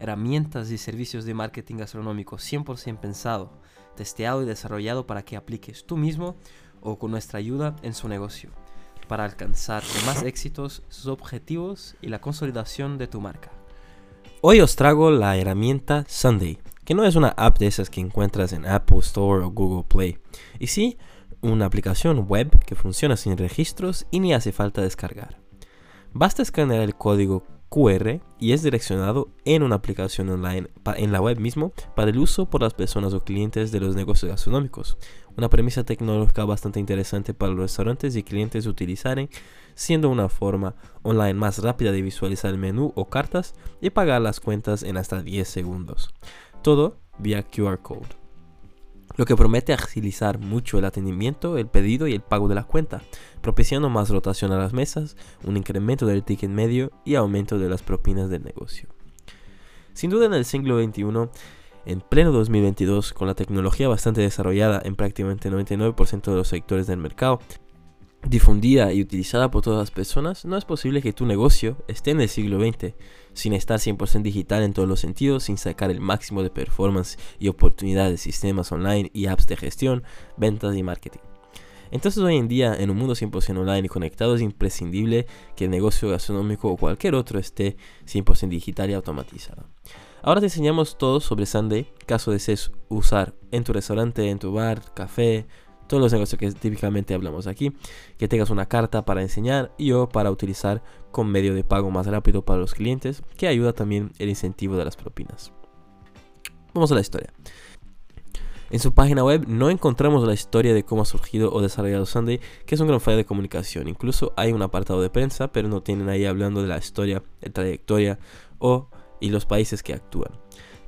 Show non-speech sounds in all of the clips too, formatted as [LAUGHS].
herramientas y servicios de marketing gastronómico 100% pensado, testeado y desarrollado para que apliques tú mismo o con nuestra ayuda en su negocio, para alcanzar más éxitos sus objetivos y la consolidación de tu marca. Hoy os traigo la herramienta Sunday, que no es una app de esas que encuentras en Apple Store o Google Play, y sí una aplicación web que funciona sin registros y ni hace falta descargar. Basta escanear el código QR y es direccionado en una aplicación online en la web mismo para el uso por las personas o clientes de los negocios gastronómicos. Una premisa tecnológica bastante interesante para los restaurantes y clientes utilizar, siendo una forma online más rápida de visualizar el menú o cartas y pagar las cuentas en hasta 10 segundos. Todo vía QR code lo que promete agilizar mucho el atendimiento, el pedido y el pago de la cuenta, propiciando más rotación a las mesas, un incremento del ticket medio y aumento de las propinas del negocio. Sin duda en el siglo XXI, en pleno 2022, con la tecnología bastante desarrollada en prácticamente 99% de los sectores del mercado, difundida y utilizada por todas las personas, no es posible que tu negocio esté en el siglo XX sin estar 100% digital en todos los sentidos, sin sacar el máximo de performance y oportunidades de sistemas online y apps de gestión, ventas y marketing. Entonces hoy en día, en un mundo 100% online y conectado, es imprescindible que el negocio gastronómico o cualquier otro esté 100% digital y automatizado. Ahora te enseñamos todo sobre Sunday, caso desees usar en tu restaurante, en tu bar, café, todos los negocios que típicamente hablamos aquí, que tengas una carta para enseñar y o para utilizar con medio de pago más rápido para los clientes, que ayuda también el incentivo de las propinas. Vamos a la historia. En su página web no encontramos la historia de cómo ha surgido o desarrollado Sunday, que es un gran fallo de comunicación. Incluso hay un apartado de prensa, pero no tienen ahí hablando de la historia, de trayectoria o y los países que actúan.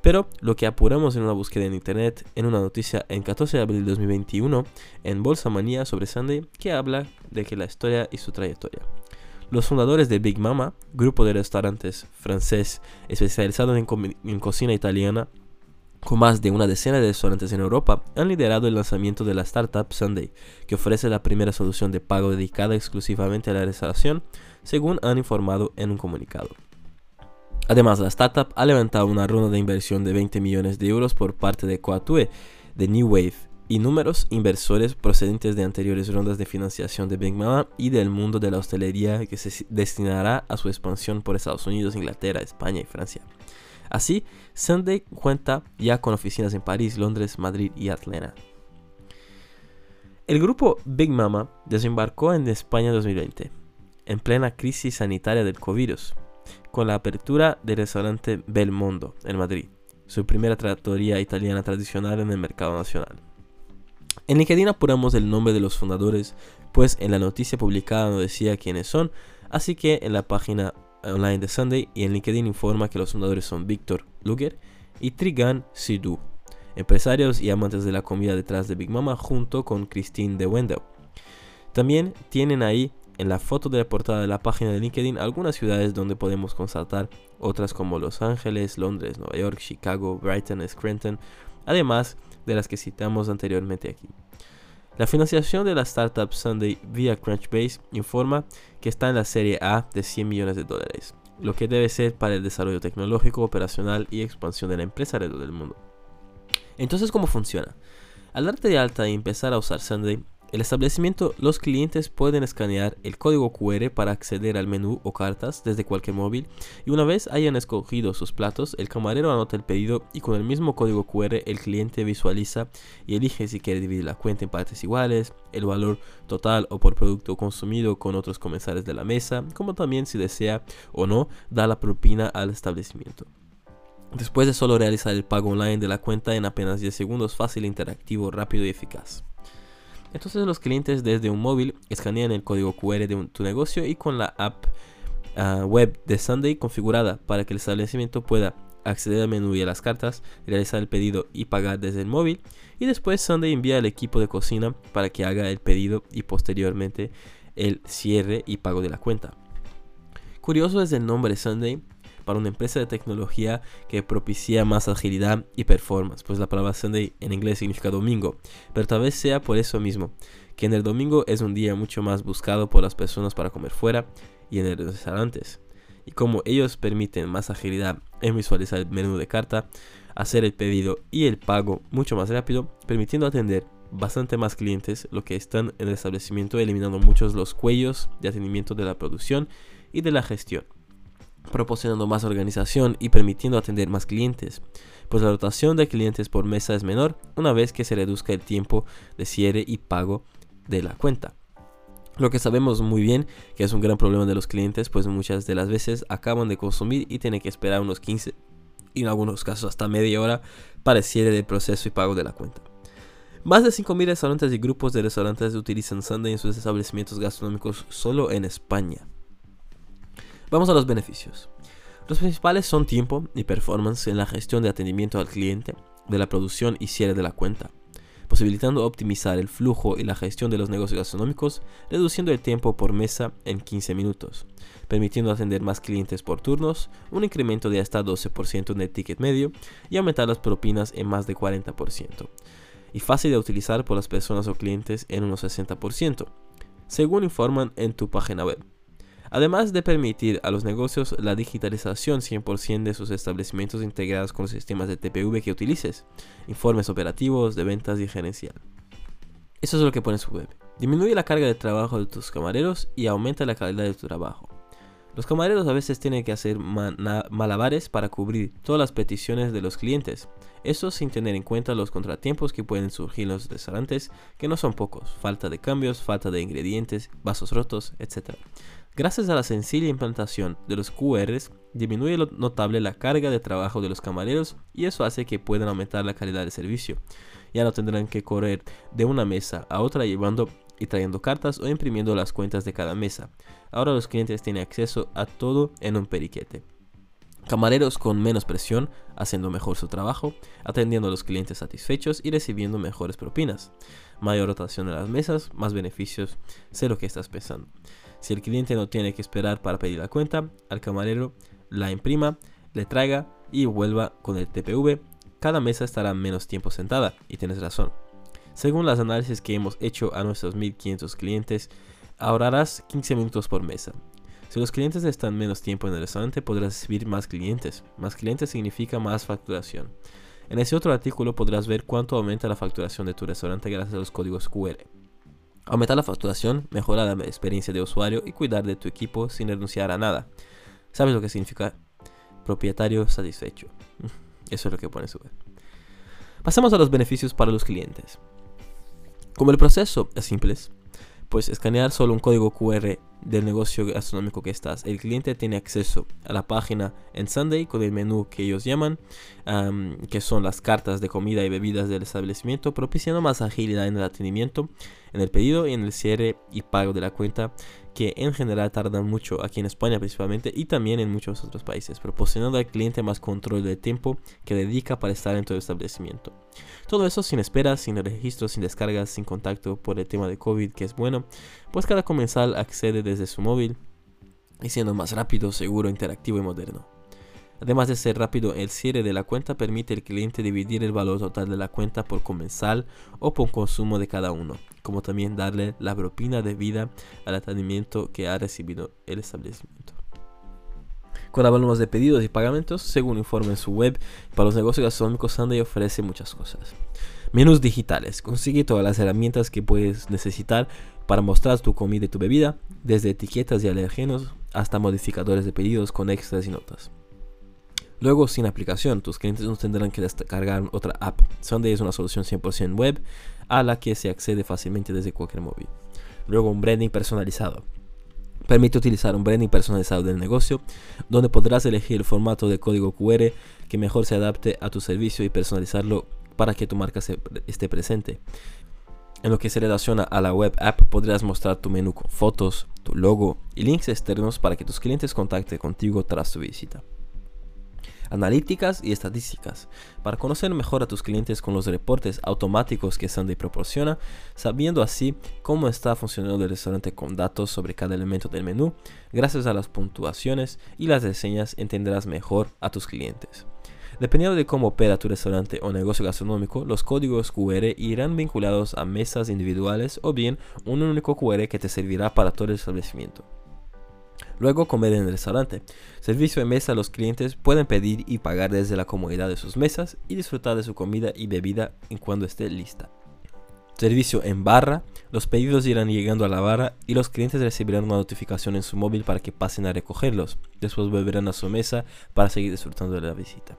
Pero lo que apuramos en una búsqueda en internet, en una noticia en 14 de abril de 2021, en Bolsa Manía sobre Sunday, que habla de que la historia y su trayectoria. Los fundadores de Big Mama, grupo de restaurantes francés especializado en, en cocina italiana, con más de una decena de restaurantes en Europa, han liderado el lanzamiento de la startup Sunday, que ofrece la primera solución de pago dedicada exclusivamente a la restauración, según han informado en un comunicado. Además, la startup ha levantado una ronda de inversión de 20 millones de euros por parte de Coatue, de New Wave, y números inversores procedentes de anteriores rondas de financiación de Big Mama y del mundo de la hostelería que se destinará a su expansión por Estados Unidos, Inglaterra, España y Francia. Así, Sunday cuenta ya con oficinas en París, Londres, Madrid y Atlanta. El grupo Big Mama desembarcó en España en 2020, en plena crisis sanitaria del COVID con la apertura del restaurante Belmondo en Madrid, su primera trattoria italiana tradicional en el mercado nacional. En LinkedIn apuramos el nombre de los fundadores, pues en la noticia publicada no decía quiénes son, así que en la página online de Sunday y en LinkedIn informa que los fundadores son Víctor Luger y Trigan Sidhu, empresarios y amantes de la comida detrás de Big Mama junto con Christine de Wendell. También tienen ahí en la foto de la portada de la página de LinkedIn algunas ciudades donde podemos constatar, otras como Los Ángeles, Londres, Nueva York, Chicago, Brighton, Scranton, además de las que citamos anteriormente aquí. La financiación de la startup Sunday vía Crunchbase informa que está en la serie A de 100 millones de dólares, lo que debe ser para el desarrollo tecnológico, operacional y expansión de la empresa alrededor del mundo. Entonces, ¿cómo funciona? Al darte de alta y empezar a usar Sunday, el establecimiento, los clientes pueden escanear el código QR para acceder al menú o cartas desde cualquier móvil y una vez hayan escogido sus platos, el camarero anota el pedido y con el mismo código QR el cliente visualiza y elige si quiere dividir la cuenta en partes iguales, el valor total o por producto consumido con otros comensales de la mesa, como también si desea o no dar la propina al establecimiento. Después de solo realizar el pago online de la cuenta en apenas 10 segundos, fácil, interactivo, rápido y eficaz. Entonces los clientes desde un móvil escanean el código QR de tu negocio y con la app ah, web de Sunday configurada para que el establecimiento pueda acceder al menú y a las cartas, realizar el pedido y pagar desde el móvil. Y después Sunday envía al equipo de cocina para que haga el pedido y posteriormente el cierre y pago de la cuenta. Curioso es el nombre Sunday para una empresa de tecnología que propicia más agilidad y performance, pues la palabra Sunday en inglés significa domingo, pero tal vez sea por eso mismo, que en el domingo es un día mucho más buscado por las personas para comer fuera y en el restaurantes. Y como ellos permiten más agilidad en visualizar el menú de carta, hacer el pedido y el pago mucho más rápido, permitiendo atender bastante más clientes, lo que están en el establecimiento eliminando muchos los cuellos de atendimiento de la producción y de la gestión proporcionando más organización y permitiendo atender más clientes, pues la rotación de clientes por mesa es menor una vez que se reduzca el tiempo de cierre y pago de la cuenta. Lo que sabemos muy bien que es un gran problema de los clientes, pues muchas de las veces acaban de consumir y tienen que esperar unos 15 y en algunos casos hasta media hora para el cierre del proceso y pago de la cuenta. Más de 5.000 restaurantes y grupos de restaurantes utilizan Sunday en sus establecimientos gastronómicos solo en España. Vamos a los beneficios. Los principales son tiempo y performance en la gestión de atendimiento al cliente, de la producción y cierre de la cuenta, posibilitando optimizar el flujo y la gestión de los negocios gastronómicos, reduciendo el tiempo por mesa en 15 minutos, permitiendo atender más clientes por turnos, un incremento de hasta 12% en el ticket medio y aumentar las propinas en más de 40%, y fácil de utilizar por las personas o clientes en unos 60%, según informan en tu página web además de permitir a los negocios la digitalización 100% de sus establecimientos integrados con los sistemas de TPV que utilices, informes operativos, de ventas y gerencial. Eso es lo que pone su web. Disminuye la carga de trabajo de tus camareros y aumenta la calidad de tu trabajo. Los camareros a veces tienen que hacer malabares para cubrir todas las peticiones de los clientes. Eso sin tener en cuenta los contratiempos que pueden surgir en los restaurantes, que no son pocos. Falta de cambios, falta de ingredientes, vasos rotos, etc. Gracias a la sencilla implantación de los QRs, disminuye notable la carga de trabajo de los camareros y eso hace que puedan aumentar la calidad del servicio. Ya no tendrán que correr de una mesa a otra llevando y trayendo cartas o imprimiendo las cuentas de cada mesa. Ahora los clientes tienen acceso a todo en un periquete. Camareros con menos presión, haciendo mejor su trabajo, atendiendo a los clientes satisfechos y recibiendo mejores propinas. Mayor rotación de las mesas, más beneficios, sé lo que estás pensando. Si el cliente no tiene que esperar para pedir la cuenta, al camarero la imprima, le traiga y vuelva con el TPV, cada mesa estará menos tiempo sentada, y tienes razón. Según las análisis que hemos hecho a nuestros 1500 clientes, ahorrarás 15 minutos por mesa. Si los clientes están menos tiempo en el restaurante, podrás recibir más clientes. Más clientes significa más facturación. En ese otro artículo podrás ver cuánto aumenta la facturación de tu restaurante gracias a los códigos QR. Aumentar la facturación, mejorar la experiencia de usuario y cuidar de tu equipo sin renunciar a nada. ¿Sabes lo que significa propietario satisfecho? [LAUGHS] Eso es lo que pone su web. Pasamos a los beneficios para los clientes. Como el proceso es simple, pues escanear solo un código QR del negocio gastronómico que estás. El cliente tiene acceso a la página en Sunday con el menú que ellos llaman, que son las cartas de comida y bebidas del establecimiento, propiciando más agilidad en el atendimiento, en el pedido y en el cierre y pago de la cuenta, que en general tardan mucho aquí en España principalmente y también en muchos otros países, proporcionando al cliente más control del tiempo que dedica para estar en todo el establecimiento. Todo eso sin espera, sin registro, sin descargas, sin contacto por el tema de COVID, que es bueno, pues cada comensal accede desde su móvil y siendo más rápido, seguro, interactivo y moderno. Además de ser rápido, el cierre de la cuenta permite al cliente dividir el valor total de la cuenta por comensal o por consumo de cada uno, como también darle la propina debida al atendimiento que ha recibido el establecimiento. Cuando hablamos de pedidos y pagamentos, según informa en su web, para los negocios gastronómicos Sunday ofrece muchas cosas. Menús digitales. Consigue todas las herramientas que puedes necesitar para mostrar tu comida y tu bebida, desde etiquetas y alergenos hasta modificadores de pedidos con extras y notas. Luego, sin aplicación, tus clientes no tendrán que descargar otra app. Sunday es una solución 100% web a la que se accede fácilmente desde cualquier móvil. Luego, un branding personalizado. Permite utilizar un branding personalizado del negocio, donde podrás elegir el formato de código QR que mejor se adapte a tu servicio y personalizarlo para que tu marca esté presente. En lo que se relaciona a la web app, podrás mostrar tu menú con fotos, tu logo y links externos para que tus clientes contacten contigo tras tu visita. analíticas y estadísticas. Para conocer mejor a tus clientes con los reportes automáticos que Sunday proporciona, sabiendo así cómo está funcionando el restaurante con datos sobre cada elemento del menú, gracias a las puntuaciones y las reseñas entenderás mejor a tus clientes. Dependiendo de cómo opera tu restaurante o negocio gastronómico, los códigos QR irán vinculados a mesas individuales o bien un único QR que te servirá para todo el establecimiento. Luego comer en el restaurante. Servicio de mesa, los clientes pueden pedir y pagar desde la comodidad de sus mesas y disfrutar de su comida y bebida en cuando esté lista. Servicio en barra, los pedidos irán llegando a la barra y los clientes recibirán una notificación en su móvil para que pasen a recogerlos. Después volverán a su mesa para seguir disfrutando de la visita.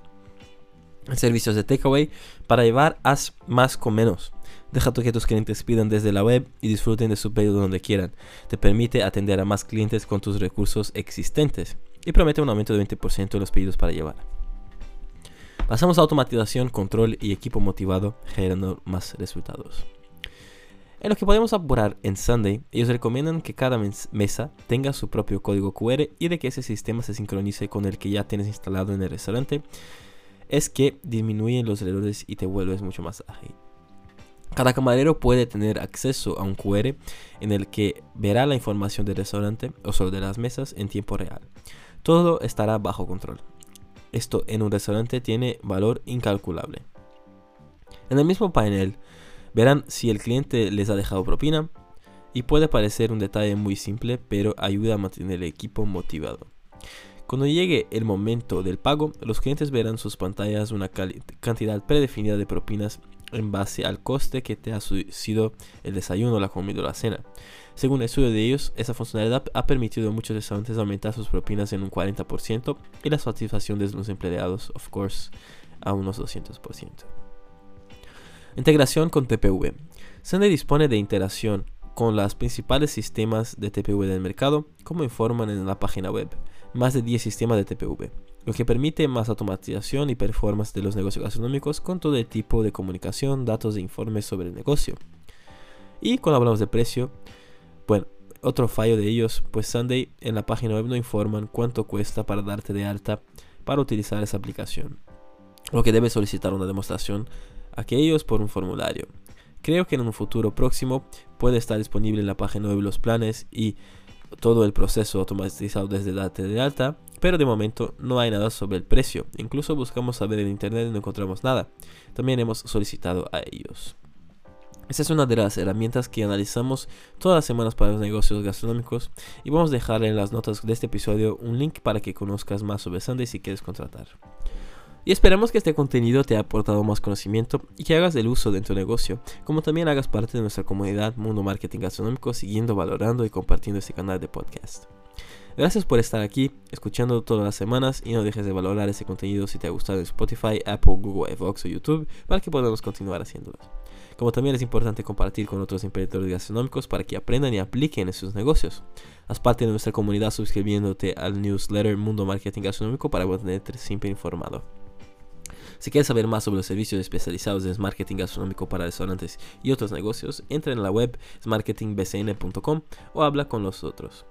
Servicios de takeaway, para llevar haz más con menos. Deja que tus clientes pidan desde la web y disfruten de su pedido donde quieran. Te permite atender a más clientes con tus recursos existentes y promete un aumento de 20% de los pedidos para llevar. Pasamos a automatización, control y equipo motivado generando más resultados. En lo que podemos apurar en Sunday, ellos recomiendan que cada mesa tenga su propio código QR y de que ese sistema se sincronice con el que ya tienes instalado en el restaurante. Es que disminuyen los errores y te vuelves mucho más ágil. Cada camarero puede tener acceso a un QR en el que verá la información del restaurante o sobre las mesas en tiempo real. Todo estará bajo control. Esto en un restaurante tiene valor incalculable. En el mismo panel verán si el cliente les ha dejado propina y puede parecer un detalle muy simple pero ayuda a mantener el equipo motivado. Cuando llegue el momento del pago, los clientes verán sus pantallas una cantidad predefinida de propinas en base al coste que te ha sido el desayuno, la comida o la cena. Según el estudio de ellos, esa funcionalidad ha permitido a muchos restaurantes aumentar sus propinas en un 40% y la satisfacción de los empleados, of course, a unos 200%. Integración con TPV. Sunday dispone de interacción con los principales sistemas de TPV del mercado, como informan en la página web. Más de 10 sistemas de TPV lo que permite más automatización y performance de los negocios gastronómicos con todo el tipo de comunicación, datos e informes sobre el negocio. Y cuando hablamos de precio, bueno, otro fallo de ellos, pues Sunday en la página web no informan cuánto cuesta para darte de alta para utilizar esa aplicación. Lo que debes solicitar una demostración a ellos por un formulario. Creo que en un futuro próximo puede estar disponible en la página web los planes y todo el proceso automatizado desde darte de alta pero de momento no hay nada sobre el precio. Incluso buscamos saber en internet y no encontramos nada. También hemos solicitado a ellos. Esta es una de las herramientas que analizamos todas las semanas para los negocios gastronómicos y vamos a dejar en las notas de este episodio un link para que conozcas más sobre Sunday si quieres contratar. Y esperamos que este contenido te haya aportado más conocimiento y que hagas el uso de tu negocio, como también hagas parte de nuestra comunidad Mundo Marketing Gastronómico siguiendo, valorando y compartiendo este canal de podcast. Gracias por estar aquí, escuchando todas las semanas y no dejes de valorar ese contenido si te ha gustado en Spotify, Apple, Google, Evox o YouTube para que podamos continuar haciéndolo. Como también es importante compartir con otros emprendedores gastronómicos para que aprendan y apliquen en sus negocios. Haz parte de nuestra comunidad suscribiéndote al newsletter Mundo Marketing Gastronómico para mantenerte siempre informado. Si quieres saber más sobre los servicios especializados en marketing gastronómico para restaurantes y otros negocios, entra en la web marketingbcn.com o habla con los otros.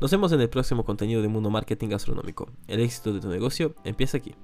Nos vemos en el próximo contenido de Mundo Marketing Gastronómico. El éxito de tu negocio empieza aquí.